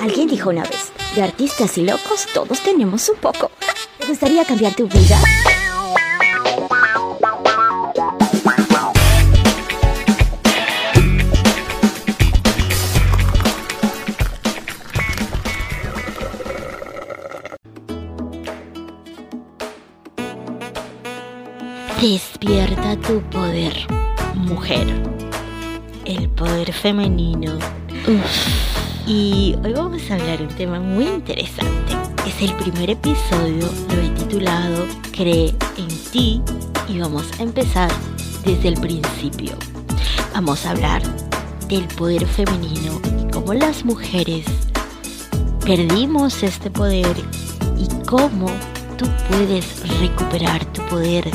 Alguien dijo una vez, de artistas y locos todos tenemos un poco. ¿Te gustaría cambiar tu vida? Despierta tu poder, mujer. El poder femenino. Y hoy vamos a hablar de un tema muy interesante. Es el primer episodio, lo he titulado Cree en ti y vamos a empezar desde el principio. Vamos a hablar del poder femenino y cómo las mujeres perdimos este poder y cómo tú puedes recuperar tu poder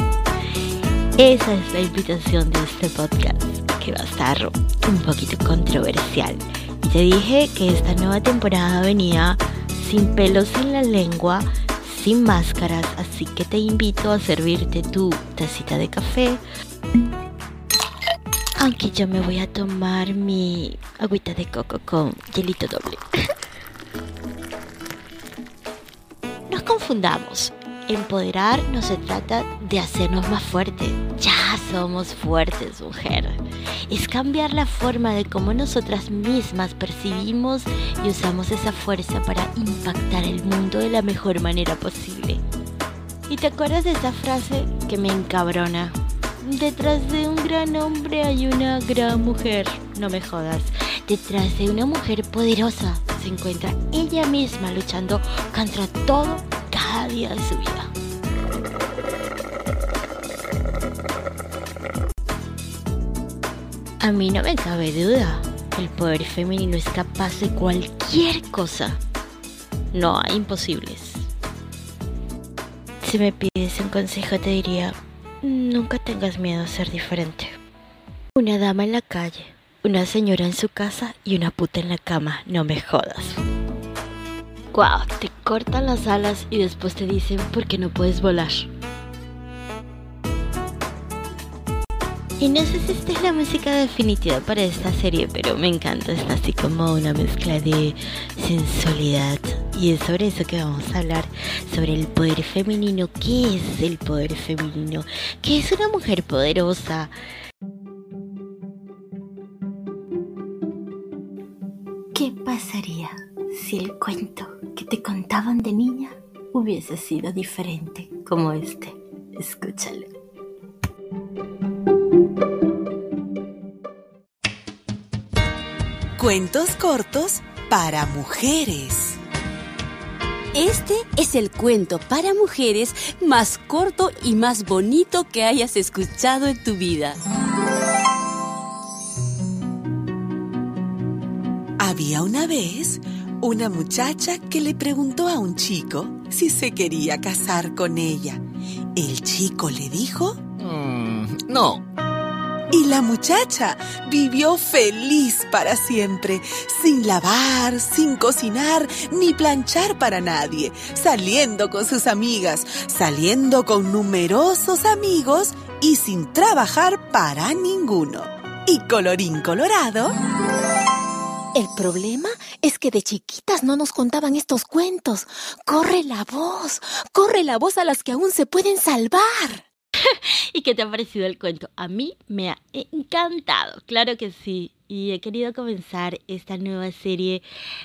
esa es la invitación de este podcast, que va a estar un poquito controversial. Te dije que esta nueva temporada venía sin pelos en la lengua, sin máscaras, así que te invito a servirte tu tacita de café. Aunque yo me voy a tomar mi agüita de coco con hielito doble. Nos confundamos. Empoderar no se trata de hacernos más fuertes. Ya somos fuertes, mujer. Es cambiar la forma de cómo nosotras mismas percibimos y usamos esa fuerza para impactar el mundo de la mejor manera posible. ¿Y te acuerdas de esa frase que me encabrona? Detrás de un gran hombre hay una gran mujer. No me jodas. Detrás de una mujer poderosa se encuentra ella misma luchando contra todo cada día de su vida. A mí no me cabe duda, el poder femenino es capaz de cualquier cosa. No hay imposibles. Si me pides un consejo te diría, nunca tengas miedo a ser diferente. Una dama en la calle, una señora en su casa y una puta en la cama, no me jodas. Guau, te cortan las alas y después te dicen por qué no puedes volar. Y no sé si esta es la música definitiva para esta serie, pero me encanta, está así como una mezcla de sensualidad. Y es sobre eso que vamos a hablar, sobre el poder femenino. ¿Qué es el poder femenino? ¿Qué es una mujer poderosa? ¿Qué pasaría si el cuento que te contaban de niña hubiese sido diferente como este? Escúchalo. Cuentos cortos para mujeres. Este es el cuento para mujeres más corto y más bonito que hayas escuchado en tu vida. Había una vez una muchacha que le preguntó a un chico si se quería casar con ella. El chico le dijo... Mm, no. Y la muchacha vivió feliz para siempre, sin lavar, sin cocinar, ni planchar para nadie, saliendo con sus amigas, saliendo con numerosos amigos y sin trabajar para ninguno. Y colorín colorado... El problema es que de chiquitas no nos contaban estos cuentos. Corre la voz, corre la voz a las que aún se pueden salvar. ¿Y qué te ha parecido el cuento? A mí me ha encantado, claro que sí. Y he querido comenzar esta nueva serie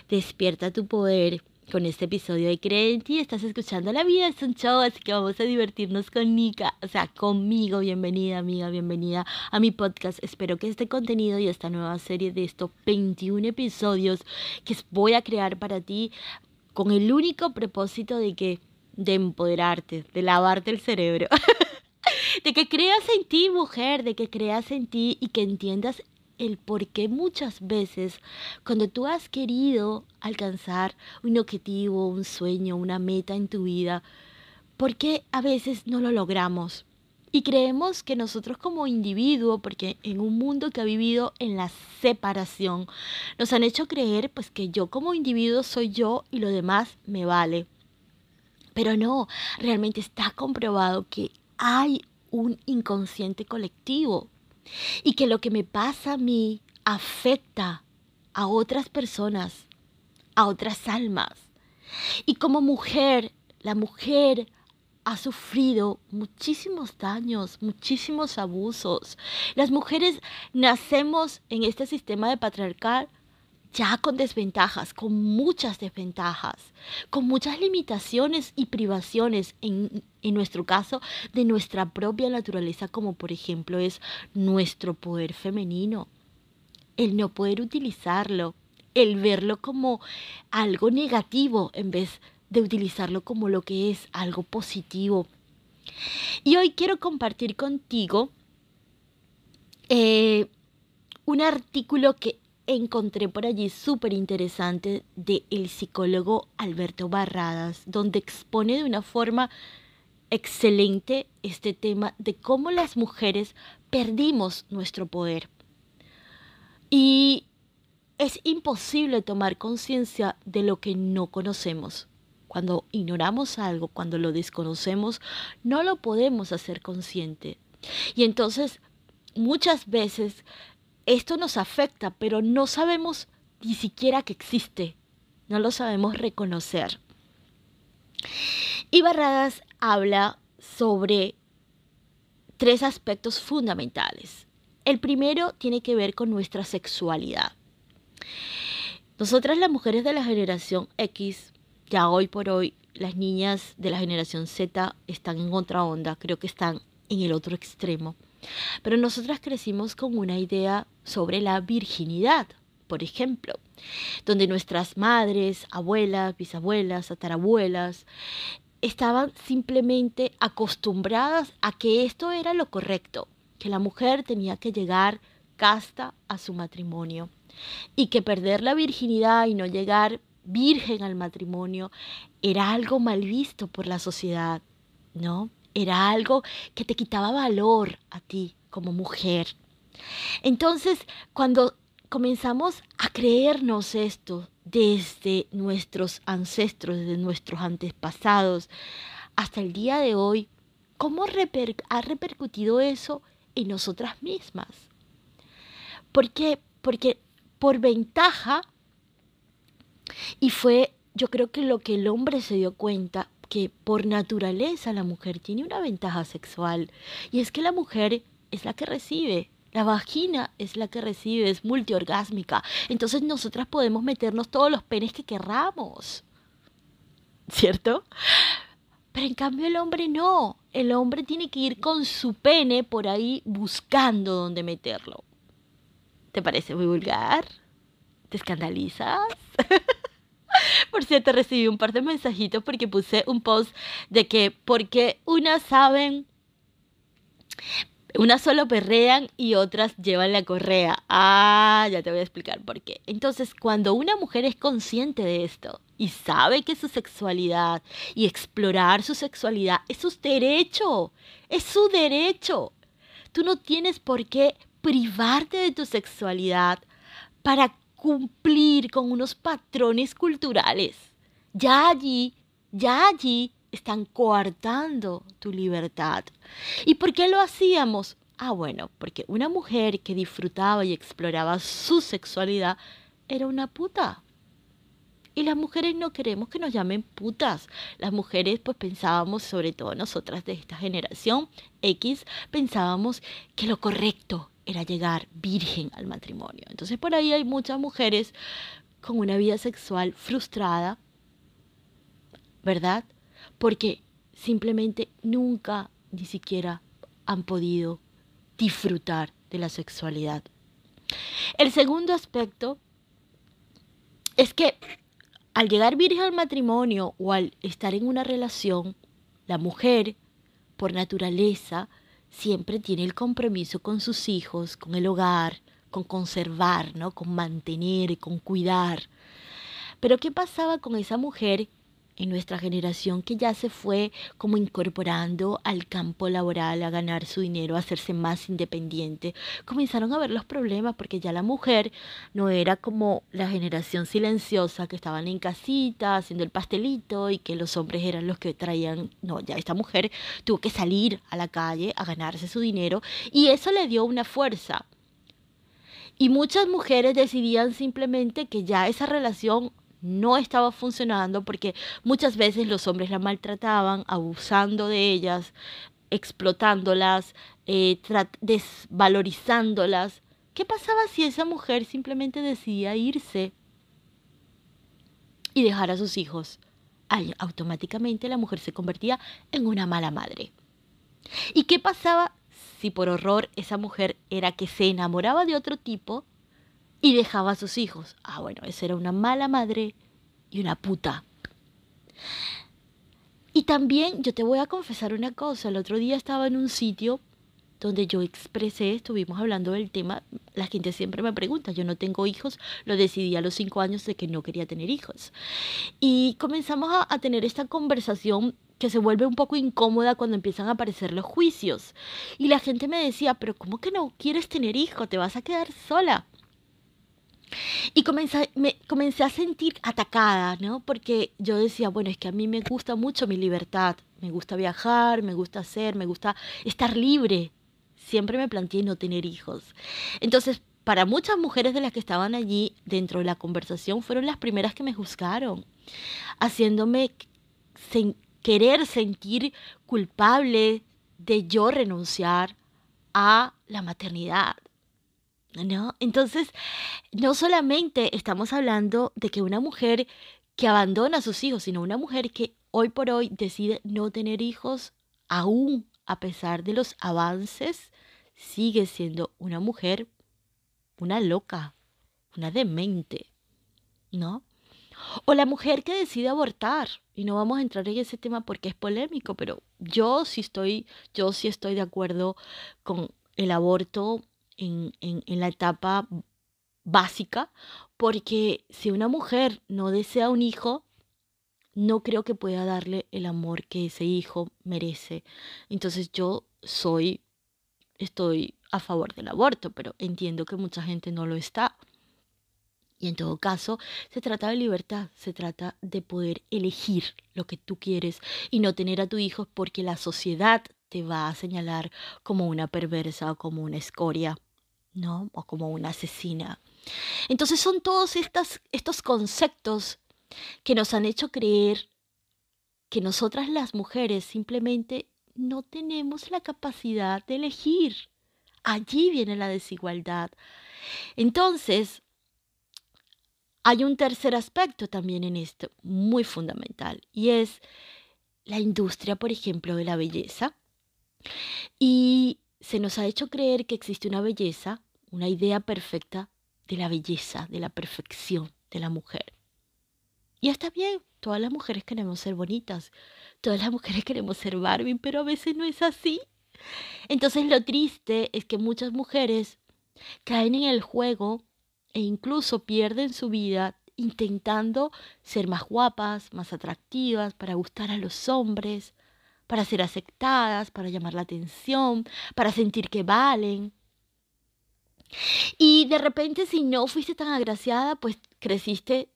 Despierta tu poder con este episodio de Cree en ti. Estás escuchando La Vida es un show, así que vamos a divertirnos con Nika, o sea, conmigo. Bienvenida, amiga, bienvenida a mi podcast. Espero que este contenido y esta nueva serie de estos 21 episodios que voy a crear para ti con el único propósito de que de empoderarte, de lavarte el cerebro. de que creas en ti, mujer, de que creas en ti y que entiendas el por qué muchas veces cuando tú has querido alcanzar un objetivo, un sueño, una meta en tu vida, ¿por qué a veces no lo logramos? Y creemos que nosotros como individuo, porque en un mundo que ha vivido en la separación, nos han hecho creer pues que yo como individuo soy yo y lo demás me vale. Pero no, realmente está comprobado que hay un inconsciente colectivo y que lo que me pasa a mí afecta a otras personas, a otras almas. Y como mujer, la mujer ha sufrido muchísimos daños, muchísimos abusos. Las mujeres nacemos en este sistema de patriarcal ya con desventajas, con muchas desventajas, con muchas limitaciones y privaciones, en, en, nuestro caso, de nuestra propia naturaleza, como por ejemplo es nuestro poder femenino, el no poder utilizarlo, el verlo como algo negativo en vez de utilizarlo como lo que es algo positivo. Y hoy quiero compartir contigo eh, un artículo que encontré por allí súper interesante de el psicólogo Alberto Barradas, donde expone de una forma excelente este tema de cómo las mujeres perdimos nuestro poder. Y es imposible tomar conciencia de lo que no conocemos. Cuando ignoramos algo, cuando lo desconocemos, no lo podemos hacer consciente. Y entonces, muchas veces esto nos afecta, pero no sabemos ni siquiera que existe. No lo sabemos reconocer. Y Barradas habla sobre tres aspectos fundamentales. El primero tiene que ver con nuestra sexualidad. Nosotras las mujeres de la generación X ya hoy por hoy las niñas de la generación Z están en otra onda, creo que están en el otro extremo. Pero nosotras crecimos con una idea sobre la virginidad, por ejemplo, donde nuestras madres, abuelas, bisabuelas, tatarabuelas, estaban simplemente acostumbradas a que esto era lo correcto, que la mujer tenía que llegar casta a su matrimonio y que perder la virginidad y no llegar virgen al matrimonio era algo mal visto por la sociedad, ¿no? Era algo que te quitaba valor a ti como mujer. Entonces, cuando comenzamos a creernos esto desde nuestros ancestros, desde nuestros antepasados, hasta el día de hoy, ¿cómo ha repercutido eso en nosotras mismas? ¿Por qué? Porque por ventaja y fue, yo creo que lo que el hombre se dio cuenta, que por naturaleza la mujer tiene una ventaja sexual. Y es que la mujer es la que recibe. La vagina es la que recibe, es multiorgásmica. Entonces nosotras podemos meternos todos los penes que querramos. ¿Cierto? Pero en cambio el hombre no. El hombre tiene que ir con su pene por ahí buscando dónde meterlo. ¿Te parece muy vulgar? ¿Te escandalizas? Por cierto, recibí un par de mensajitos porque puse un post de que porque unas saben, unas solo perrean y otras llevan la correa. Ah, ya te voy a explicar por qué. Entonces, cuando una mujer es consciente de esto y sabe que su sexualidad y explorar su sexualidad es su derecho, es su derecho. Tú no tienes por qué privarte de tu sexualidad para cumplir con unos patrones culturales. Ya allí, ya allí están coartando tu libertad. ¿Y por qué lo hacíamos? Ah, bueno, porque una mujer que disfrutaba y exploraba su sexualidad era una puta. Y las mujeres no queremos que nos llamen putas. Las mujeres pues pensábamos, sobre todo nosotras de esta generación X, pensábamos que lo correcto era llegar virgen al matrimonio. Entonces por ahí hay muchas mujeres con una vida sexual frustrada, ¿verdad? Porque simplemente nunca ni siquiera han podido disfrutar de la sexualidad. El segundo aspecto es que al llegar virgen al matrimonio o al estar en una relación, la mujer, por naturaleza, siempre tiene el compromiso con sus hijos, con el hogar, con conservar, ¿no? con mantener, con cuidar. Pero ¿qué pasaba con esa mujer en nuestra generación que ya se fue como incorporando al campo laboral, a ganar su dinero, a hacerse más independiente, comenzaron a ver los problemas porque ya la mujer no era como la generación silenciosa que estaban en casita haciendo el pastelito y que los hombres eran los que traían, no, ya esta mujer tuvo que salir a la calle a ganarse su dinero y eso le dio una fuerza. Y muchas mujeres decidían simplemente que ya esa relación no estaba funcionando porque muchas veces los hombres la maltrataban, abusando de ellas, explotándolas, eh, desvalorizándolas. ¿Qué pasaba si esa mujer simplemente decidía irse y dejar a sus hijos? Ahí, automáticamente la mujer se convertía en una mala madre. ¿Y qué pasaba si por horror esa mujer era que se enamoraba de otro tipo y dejaba a sus hijos? Ah, bueno, esa era una mala madre y una puta. Y también yo te voy a confesar una cosa, el otro día estaba en un sitio donde yo expresé, estuvimos hablando del tema, la gente siempre me pregunta, yo no tengo hijos, lo decidí a los cinco años de que no quería tener hijos. Y comenzamos a, a tener esta conversación que se vuelve un poco incómoda cuando empiezan a aparecer los juicios. Y la gente me decía, pero ¿cómo que no quieres tener hijos? Te vas a quedar sola. Y comencé, me, comencé a sentir atacada, ¿no? Porque yo decía, bueno, es que a mí me gusta mucho mi libertad, me gusta viajar, me gusta hacer, me gusta estar libre. Siempre me planteé no tener hijos. Entonces, para muchas mujeres de las que estaban allí dentro de la conversación, fueron las primeras que me juzgaron, haciéndome querer sentir culpable de yo renunciar a la maternidad. ¿No? Entonces, no solamente estamos hablando de que una mujer que abandona a sus hijos, sino una mujer que hoy por hoy decide no tener hijos, aún a pesar de los avances, sigue siendo una mujer, una loca, una demente, ¿no? O la mujer que decide abortar, y no vamos a entrar en ese tema porque es polémico, pero yo sí estoy, yo sí estoy de acuerdo con el aborto en, en, en la etapa básica, porque si una mujer no desea un hijo, no creo que pueda darle el amor que ese hijo merece. Entonces yo soy, estoy a favor del aborto, pero entiendo que mucha gente no lo está. Y en todo caso, se trata de libertad, se trata de poder elegir lo que tú quieres y no tener a tu hijo porque la sociedad te va a señalar como una perversa o como una escoria. ¿No? O como una asesina. Entonces son todos estas, estos conceptos que nos han hecho creer que nosotras las mujeres simplemente no tenemos la capacidad de elegir. Allí viene la desigualdad. Entonces, hay un tercer aspecto también en esto, muy fundamental, y es la industria, por ejemplo, de la belleza. Y se nos ha hecho creer que existe una belleza una idea perfecta de la belleza, de la perfección de la mujer. Y está bien, todas las mujeres queremos ser bonitas, todas las mujeres queremos ser Barbie, pero a veces no es así. Entonces lo triste es que muchas mujeres caen en el juego e incluso pierden su vida intentando ser más guapas, más atractivas, para gustar a los hombres, para ser aceptadas, para llamar la atención, para sentir que valen. Y de repente, si no fuiste tan agraciada, pues creciste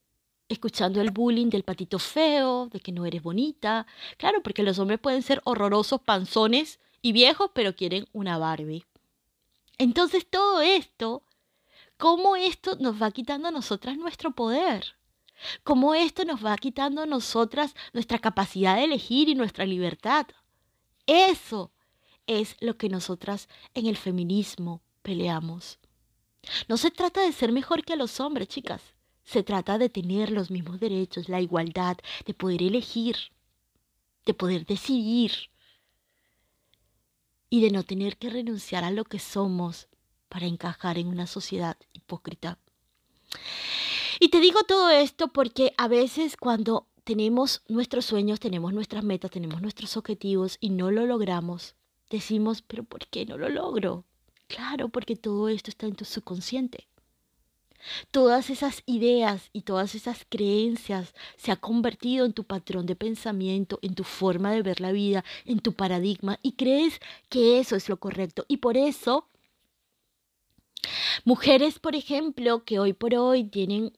escuchando el bullying del patito feo, de que no eres bonita. Claro, porque los hombres pueden ser horrorosos, panzones y viejos, pero quieren una Barbie. Entonces todo esto, ¿cómo esto nos va quitando a nosotras nuestro poder? ¿Cómo esto nos va quitando a nosotras nuestra capacidad de elegir y nuestra libertad? Eso es lo que nosotras en el feminismo peleamos. No se trata de ser mejor que los hombres, chicas. Se trata de tener los mismos derechos, la igualdad, de poder elegir, de poder decidir y de no tener que renunciar a lo que somos para encajar en una sociedad hipócrita. Y te digo todo esto porque a veces cuando tenemos nuestros sueños, tenemos nuestras metas, tenemos nuestros objetivos y no lo logramos, decimos, pero ¿por qué no lo logro? Claro, porque todo esto está en tu subconsciente. Todas esas ideas y todas esas creencias se han convertido en tu patrón de pensamiento, en tu forma de ver la vida, en tu paradigma y crees que eso es lo correcto. Y por eso, mujeres, por ejemplo, que hoy por hoy tienen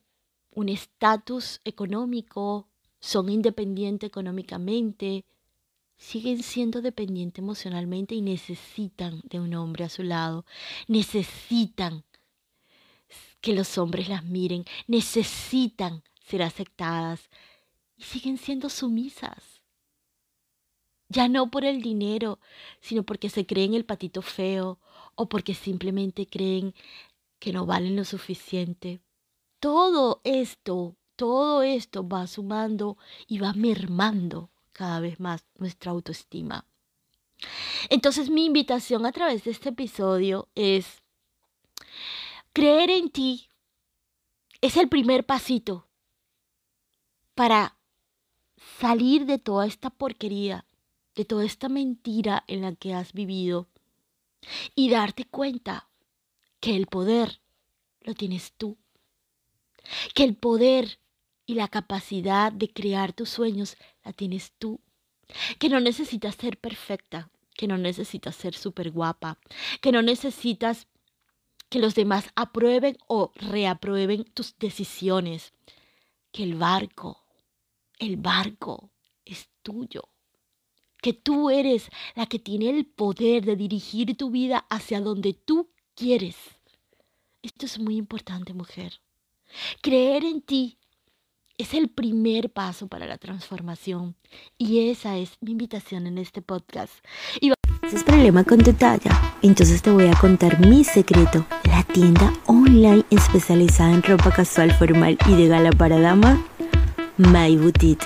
un estatus económico, son independientes económicamente, siguen siendo dependientes emocionalmente y necesitan de un hombre a su lado, necesitan que los hombres las miren, necesitan ser aceptadas y siguen siendo sumisas. Ya no por el dinero, sino porque se creen el patito feo o porque simplemente creen que no valen lo suficiente. Todo esto, todo esto va sumando y va mermando cada vez más nuestra autoestima. Entonces mi invitación a través de este episodio es creer en ti. Es el primer pasito para salir de toda esta porquería, de toda esta mentira en la que has vivido y darte cuenta que el poder lo tienes tú, que el poder y la capacidad de crear tus sueños la tienes tú, que no necesitas ser perfecta, que no necesitas ser súper guapa, que no necesitas que los demás aprueben o reaprueben tus decisiones, que el barco, el barco es tuyo, que tú eres la que tiene el poder de dirigir tu vida hacia donde tú quieres. Esto es muy importante, mujer. Creer en ti es el primer paso para la transformación y esa es mi invitación en este podcast. Y ¿Tienes problema con tu talla? Entonces te voy a contar mi secreto. La tienda online especializada en ropa casual, formal y de gala para dama, My Boutique.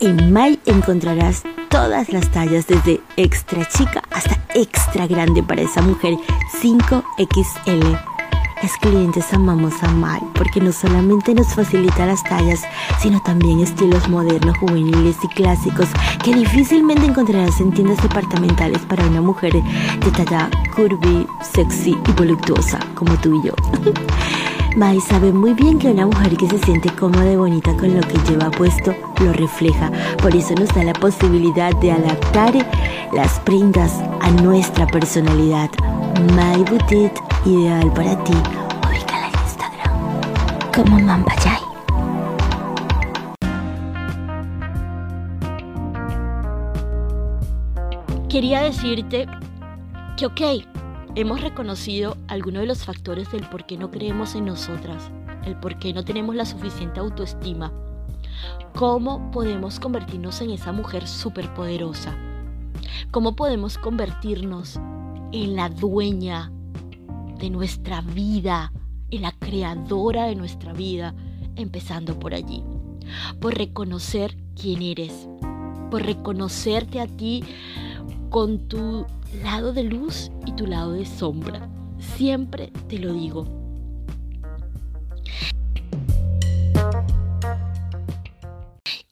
En My encontrarás todas las tallas desde extra chica hasta extra grande para esa mujer 5XL. Las clientes amamos a My porque no solamente nos facilita las tallas, sino también estilos modernos, juveniles y clásicos que difícilmente encontrarás en tiendas departamentales para una mujer de talla curvy, sexy y voluptuosa como tú y yo. Mai sabe muy bien que una mujer que se siente cómoda y bonita con lo que lleva puesto lo refleja. Por eso nos da la posibilidad de adaptar las prendas a nuestra personalidad. My Boutique, ideal para ti. Ubícala en Instagram como Mampayay. Quería decirte que, ok, hemos reconocido algunos de los factores del por qué no creemos en nosotras, el por qué no tenemos la suficiente autoestima. ¿Cómo podemos convertirnos en esa mujer superpoderosa? ¿Cómo podemos convertirnos en la dueña de nuestra vida, en la creadora de nuestra vida, empezando por allí? Por reconocer quién eres, por reconocerte a ti con tu lado de luz y tu lado de sombra. Siempre te lo digo.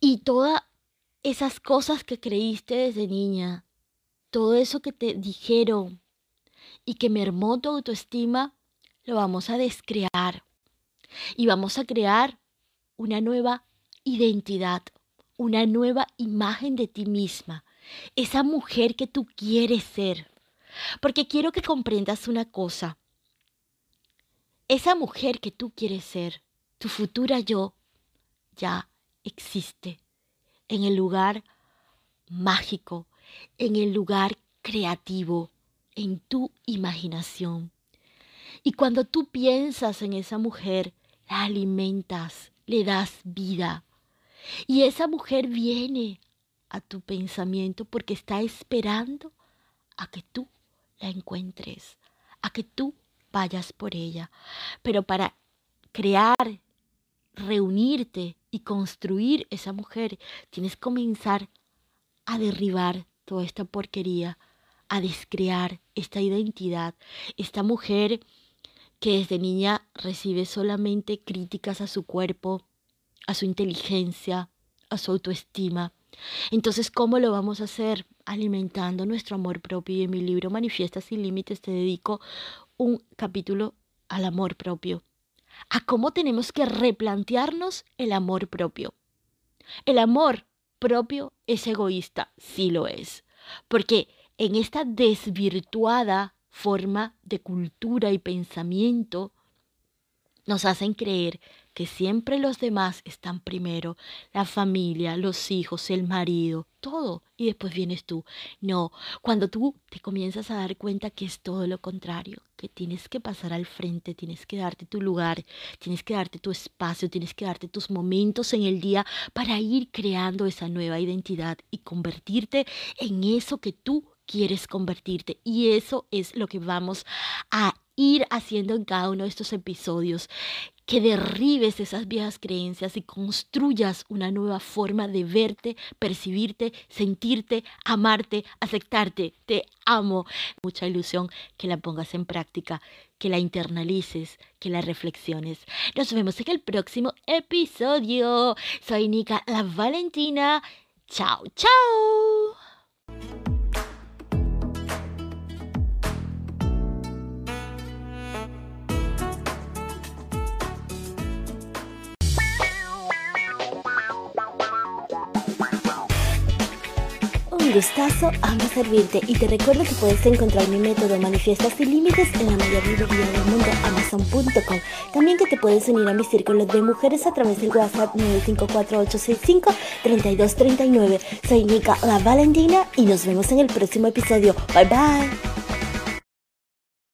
Y todas esas cosas que creíste desde niña, todo eso que te dijeron y que mermó tu autoestima, lo vamos a descrear. Y vamos a crear una nueva identidad, una nueva imagen de ti misma, esa mujer que tú quieres ser. Porque quiero que comprendas una cosa. Esa mujer que tú quieres ser, tu futura yo, ya existe en el lugar mágico, en el lugar creativo, en tu imaginación. Y cuando tú piensas en esa mujer, la alimentas, le das vida. Y esa mujer viene a tu pensamiento porque está esperando a que tú la encuentres, a que tú vayas por ella. Pero para crear, reunirte y construir esa mujer, tienes que comenzar a derribar toda esta porquería, a descrear esta identidad, esta mujer que desde niña recibe solamente críticas a su cuerpo, a su inteligencia, a su autoestima, entonces, ¿cómo lo vamos a hacer? Alimentando nuestro amor propio. Y en mi libro Manifiesta sin Límites te dedico un capítulo al amor propio. A cómo tenemos que replantearnos el amor propio. El amor propio es egoísta, sí lo es. Porque en esta desvirtuada forma de cultura y pensamiento nos hacen creer que siempre los demás están primero, la familia, los hijos, el marido, todo, y después vienes tú. No, cuando tú te comienzas a dar cuenta que es todo lo contrario, que tienes que pasar al frente, tienes que darte tu lugar, tienes que darte tu espacio, tienes que darte tus momentos en el día para ir creando esa nueva identidad y convertirte en eso que tú quieres convertirte. Y eso es lo que vamos a ir haciendo en cada uno de estos episodios que derribes esas viejas creencias y construyas una nueva forma de verte, percibirte, sentirte, amarte, aceptarte. Te amo. Mucha ilusión que la pongas en práctica, que la internalices, que la reflexiones. Nos vemos en el próximo episodio. Soy Nika la Valentina. Chao, chao. Un gustazo, amo servirte y te recuerdo que puedes encontrar mi método Manifiesta sin límites en la mayor librería del mundo, amazon.com. También que te puedes unir a mi círculo de mujeres a través del WhatsApp 954-865-3239. Soy Nika La Valentina y nos vemos en el próximo episodio. Bye bye.